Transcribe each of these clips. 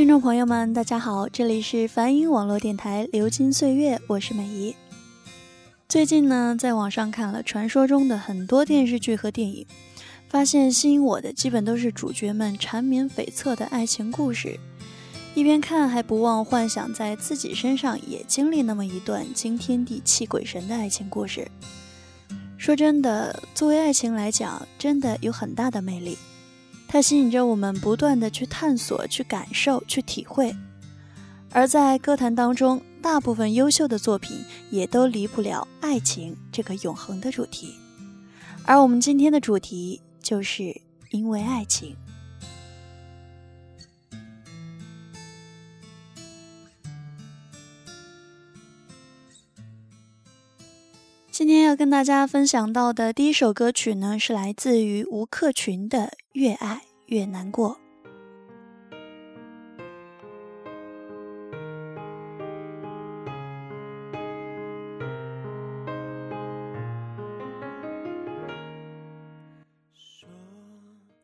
听众朋友们，大家好，这里是梵音网络电台《流金岁月》，我是美姨。最近呢，在网上看了传说中的很多电视剧和电影，发现吸引我的基本都是主角们缠绵悱恻的爱情故事。一边看还不忘幻想在自己身上也经历那么一段惊天地泣鬼神的爱情故事。说真的，作为爱情来讲，真的有很大的魅力。它吸引着我们不断的去探索、去感受、去体会，而在歌坛当中，大部分优秀的作品也都离不了爱情这个永恒的主题。而我们今天的主题就是因为爱情。今天要跟大家分享到的第一首歌曲呢，是来自于吴克群的《越爱越难过》。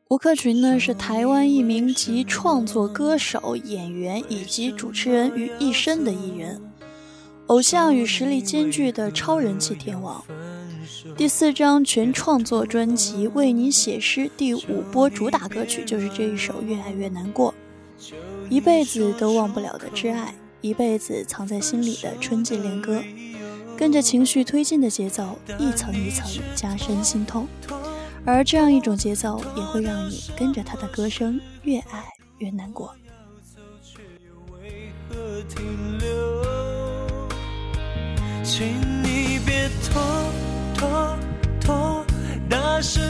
吴克群呢，是台湾一名集创作歌手、演员以及主持人于一身的艺人。偶像与实力兼具的超人气天王，第四张全创作专辑《为你写诗》第五波主打歌曲就是这一首《越爱越难过》，一辈子都忘不了的挚爱，一辈子藏在心里的春季恋歌，跟着情绪推进的节奏，一层一层加深心痛，而这样一种节奏也会让你跟着他的歌声越爱越难过。请你别拖拖拖，大声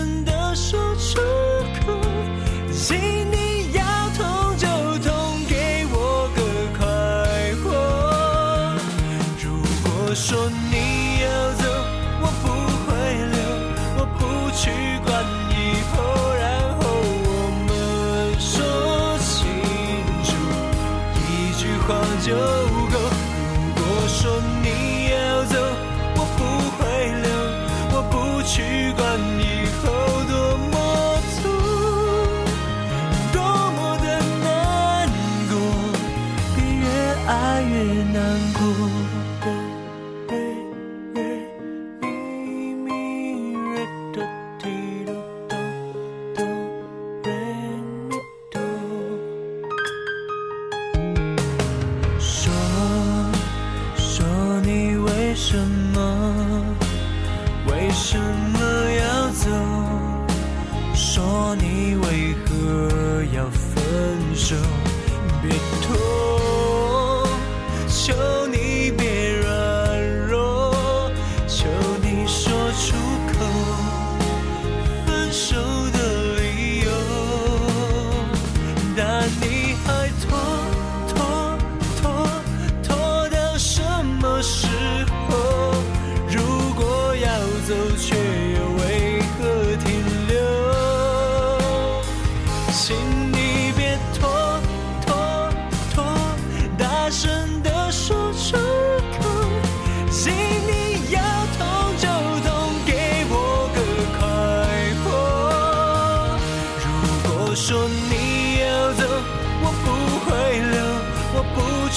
you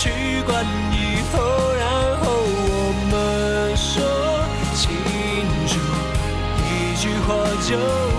习惯以后，然后我们说清楚一句话就。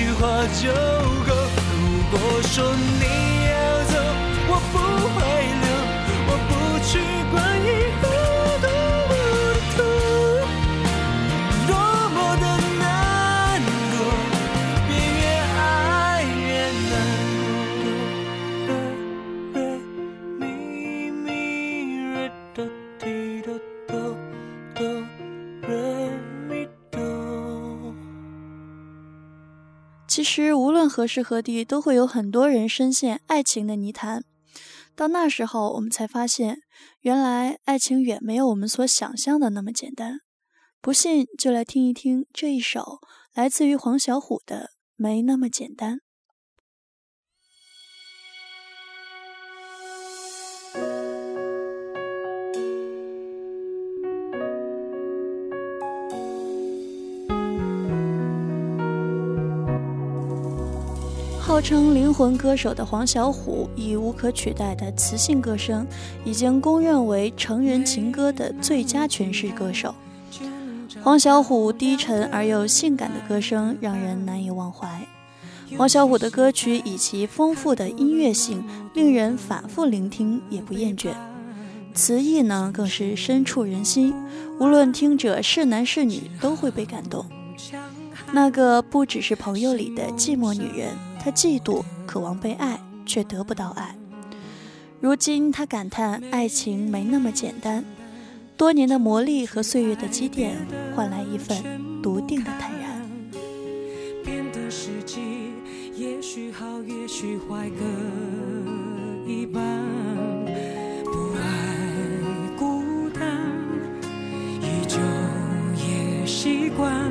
句话就够。如果说你何时何地，都会有很多人深陷爱情的泥潭。到那时候，我们才发现，原来爱情远没有我们所想象的那么简单。不信，就来听一听这一首来自于黄小琥的《没那么简单》。号称灵魂歌手的黄小琥，以无可取代的磁性歌声，已经公认为成人情歌的最佳诠释歌手。黄小琥低沉而又性感的歌声让人难以忘怀。黄小琥的歌曲以其丰富的音乐性，令人反复聆听也不厌倦。词意呢，更是深处人心，无论听者是男是女，都会被感动。那个不只是朋友里的寂寞女人。她嫉妒，渴望被爱，却得不到爱。如今她感叹爱情没那么简单，多年的磨砺和岁月的积淀，换来一份笃定的坦然。变得实际，也许好，也许坏，各一半。不爱孤单，依旧也习惯。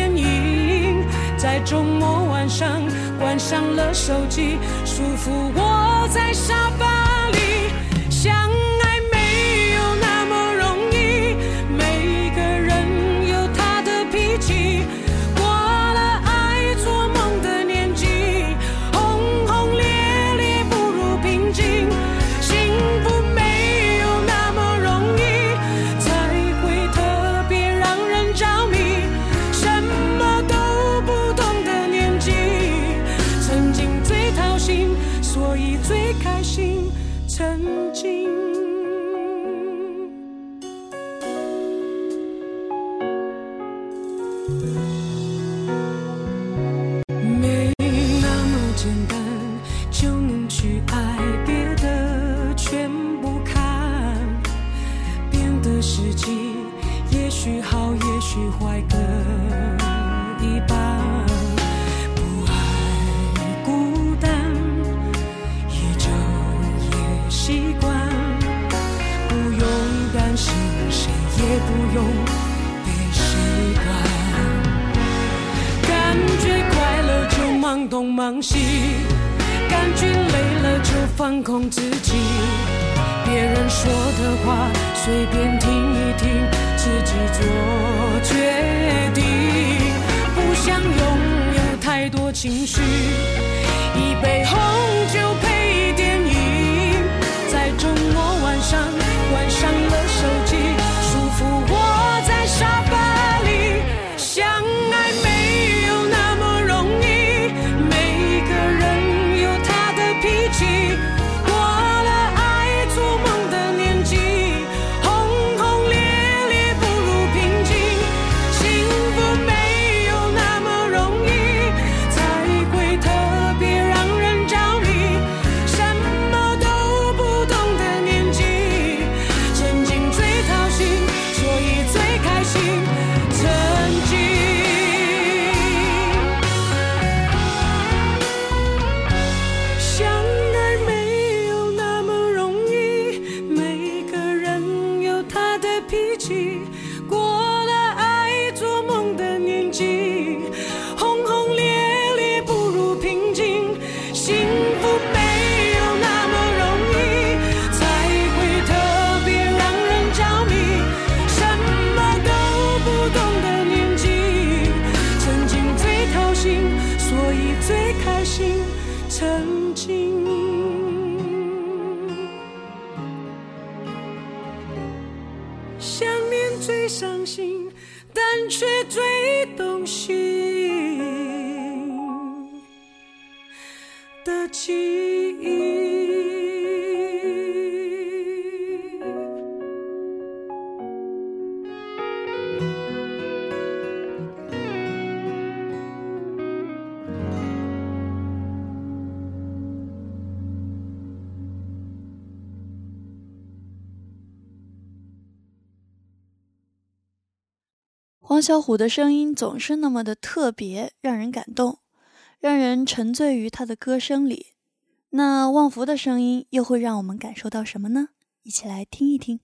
影，在周末晚上。关上了手机，舒服窝在沙发最开心，曾经。多情绪，一杯红酒配电影，在周末晚上小虎的声音总是那么的特别，让人感动，让人沉醉于他的歌声里。那旺福的声音又会让我们感受到什么呢？一起来听一听。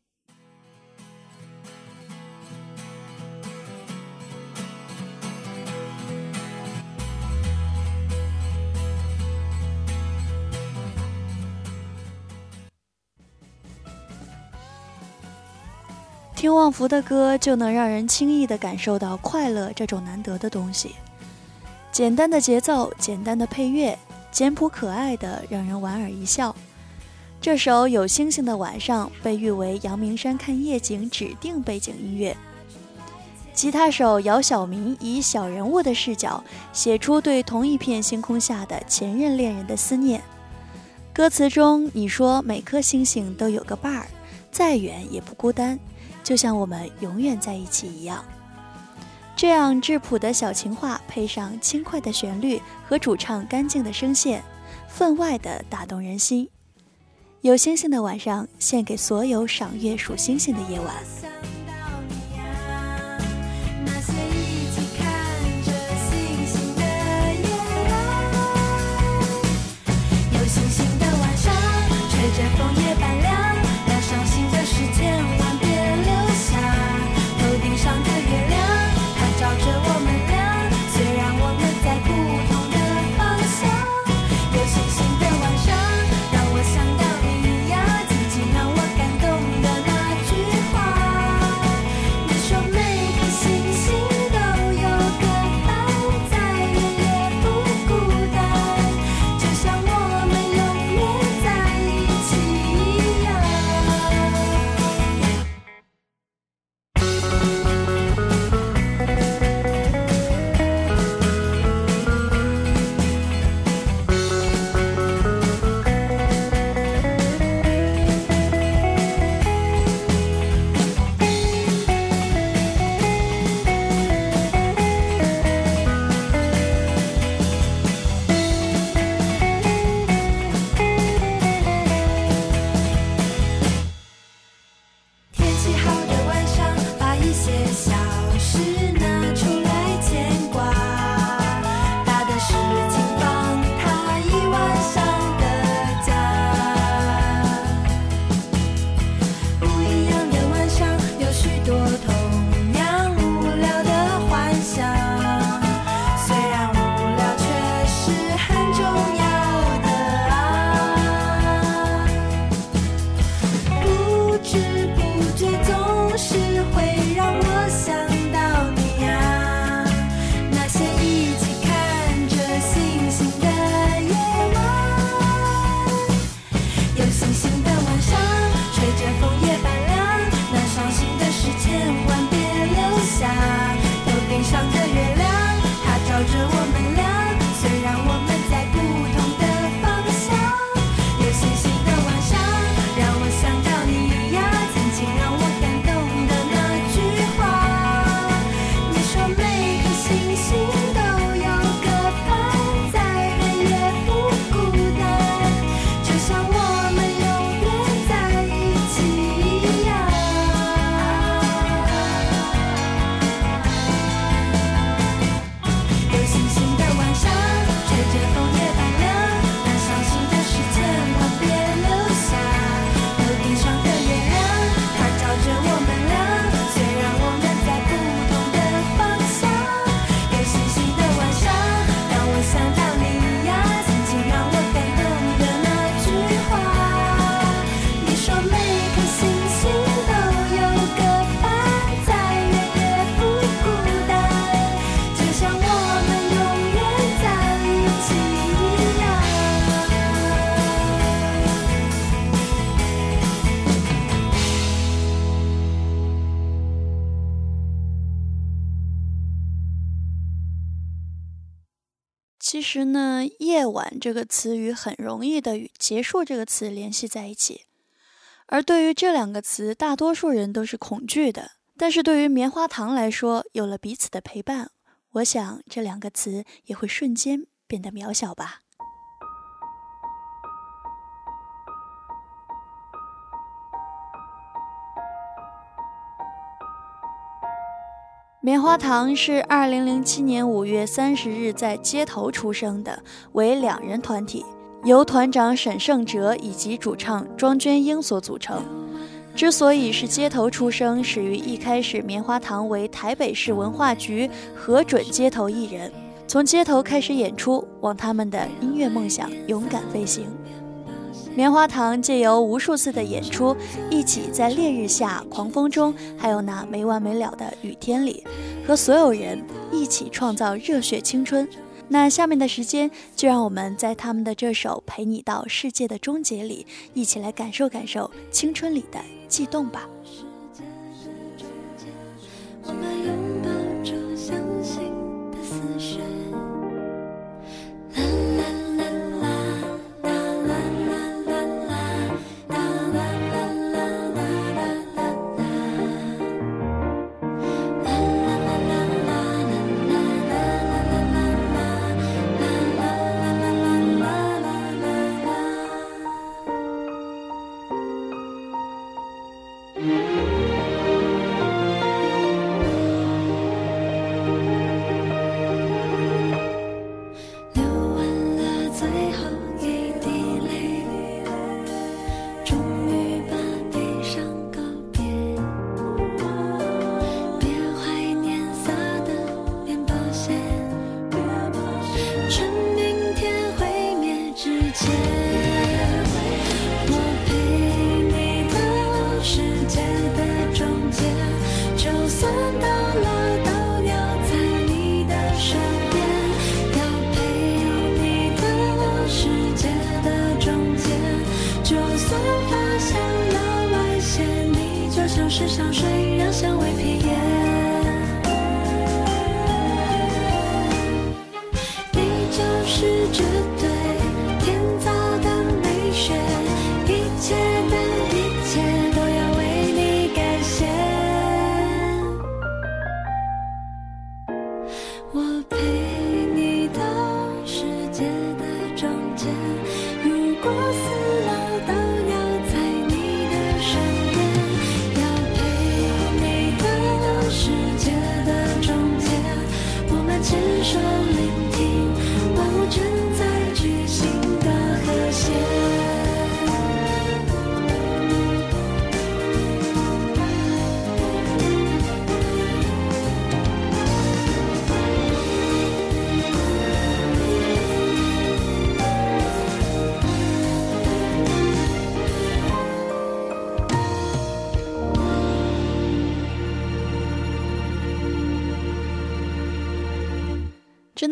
听旺福的歌，就能让人轻易地感受到快乐这种难得的东西。简单的节奏，简单的配乐，简朴可爱的，让人莞尔一笑。这首《有星星的晚上》被誉为阳明山看夜景指定背景音乐。吉他手姚晓明以小人物的视角写出对同一片星空下的前任恋人的思念。歌词中你说每颗星星都有个伴儿，再远也不孤单。就像我们永远在一起一样，这样质朴的小情话，配上轻快的旋律和主唱干净的声线，分外的打动人心。有星星的晚上，献给所有赏月数星星的夜晚。晚这个词语很容易的与结束这个词联系在一起，而对于这两个词，大多数人都是恐惧的。但是对于棉花糖来说，有了彼此的陪伴，我想这两个词也会瞬间变得渺小吧。棉花糖是二零零七年五月三十日在街头出生的，为两人团体，由团长沈胜哲以及主唱庄娟英所组成。之所以是街头出生，始于一开始棉花糖为台北市文化局核准街头艺人，从街头开始演出，往他们的音乐梦想勇敢飞行。棉花糖借由无数次的演出，一起在烈日下、狂风中，还有那没完没了的雨天里，和所有人一起创造热血青春。那下面的时间，就让我们在他们的这首《陪你到世界的终结》里，一起来感受感受青春里的悸动吧。是觉得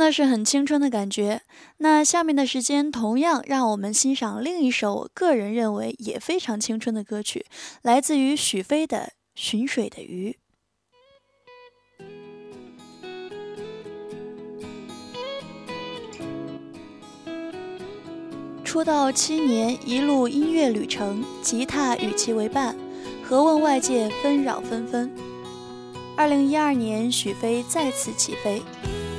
的是很青春的感觉。那下面的时间，同样让我们欣赏另一首我个人认为也非常青春的歌曲，来自于许飞的《寻水的鱼》。出道七年，一路音乐旅程，吉他与其为伴，何问外界纷扰纷纷。二零一二年，许飞再次起飞。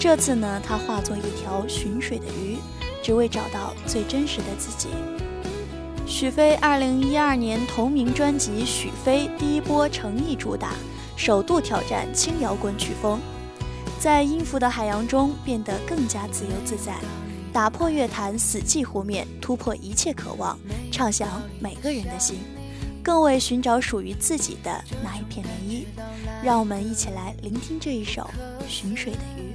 这次呢，他化作一条寻水的鱼，只为找到最真实的自己。许飞二零一二年同名专辑《许飞》第一波诚意主打，首度挑战轻摇滚曲风，在音符的海洋中变得更加自由自在，打破乐坛死寂湖面，突破一切渴望，畅想每个人的心，更为寻找属于自己的那一片涟漪。让我们一起来聆听这一首《寻水的鱼》。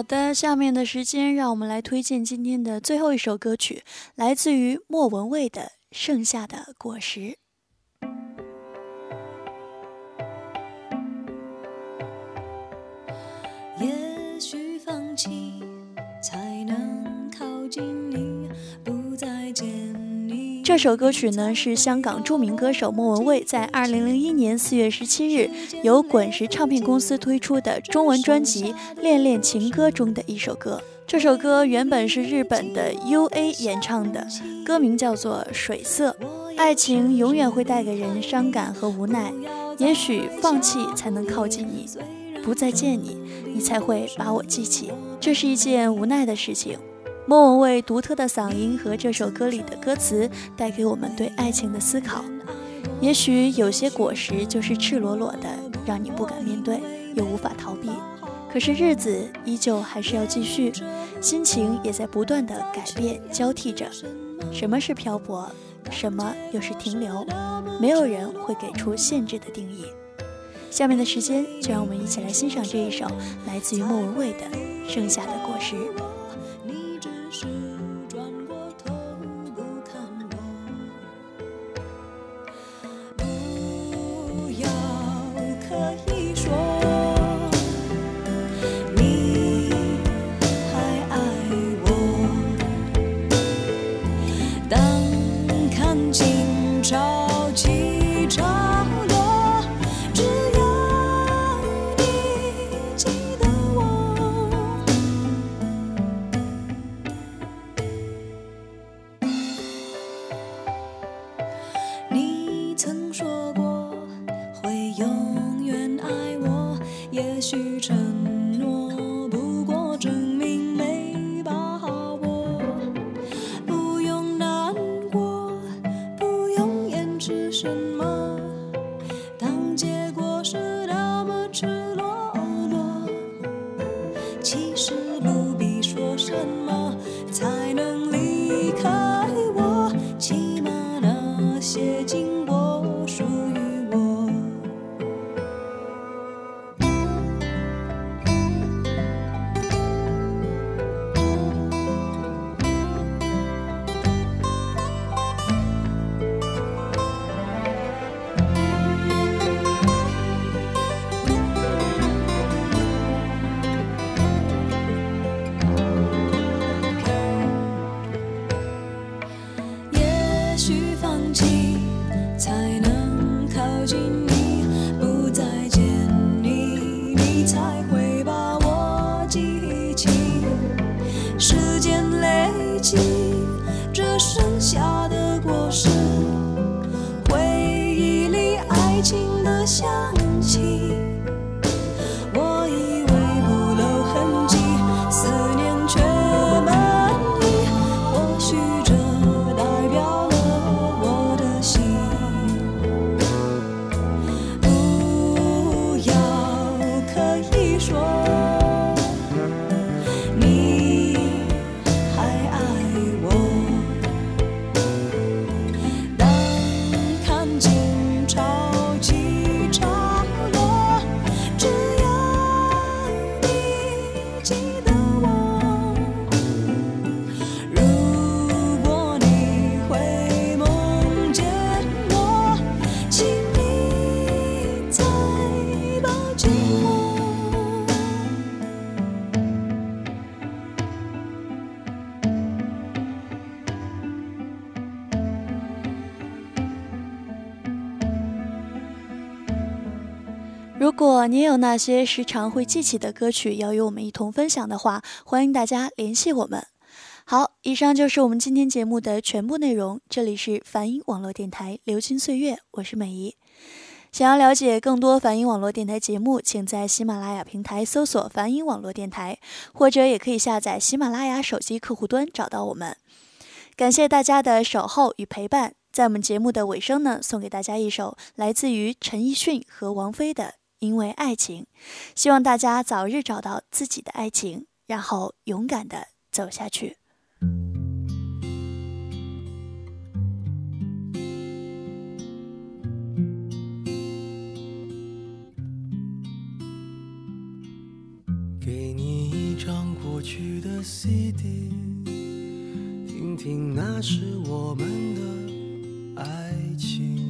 好的，下面的时间让我们来推荐今天的最后一首歌曲，来自于莫文蔚的《盛夏的果实》。这首歌曲呢是香港著名歌手莫文蔚在2001年4月17日由滚石唱片公司推出的中文专辑《恋恋情歌》中的一首歌。这首歌原本是日本的 U.A 演唱的，歌名叫做《水色》。爱情永远会带给人伤感和无奈，也许放弃才能靠近你，不再见你，你才会把我记起。这是一件无奈的事情。莫文蔚独特的嗓音和这首歌里的歌词，带给我们对爱情的思考。也许有些果实就是赤裸裸的，让你不敢面对，又无法逃避。可是日子依旧还是要继续，心情也在不断的改变交替着。什么是漂泊？什么又是停留？没有人会给出限制的定义。下面的时间，就让我们一起来欣赏这一首来自于莫文蔚的《盛夏的果实》。是那些时常会记起的歌曲，要与我们一同分享的话，欢迎大家联系我们。好，以上就是我们今天节目的全部内容。这里是梵音网络电台《流金岁月》，我是美怡。想要了解更多梵音网络电台节目，请在喜马拉雅平台搜索“梵音网络电台”，或者也可以下载喜马拉雅手机客户端找到我们。感谢大家的守候与陪伴。在我们节目的尾声呢，送给大家一首来自于陈奕迅和王菲的《因为爱情》，希望大家早日找到自己的爱情，然后勇敢的走下去。给你一张过去的 CD，听听那是我们的爱情。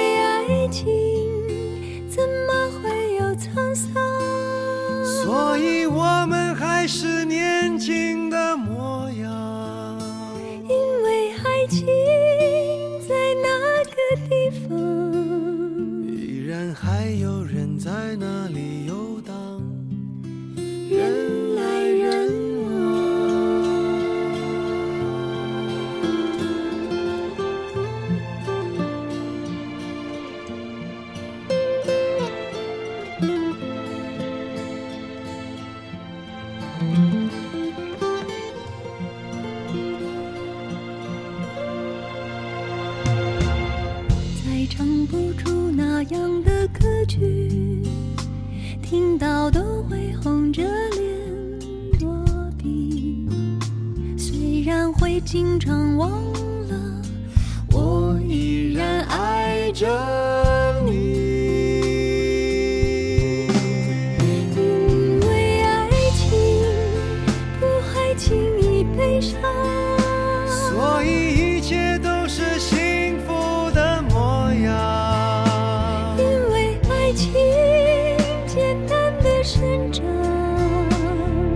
着，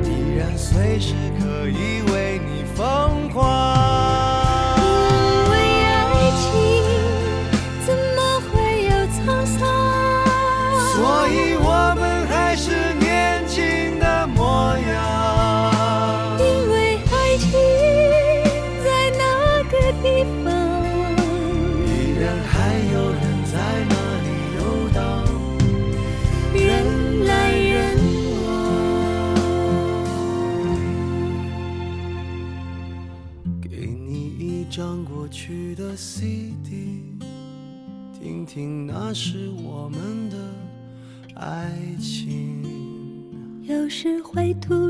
依然随时可以 CD，听听那时我们的爱情。有时会突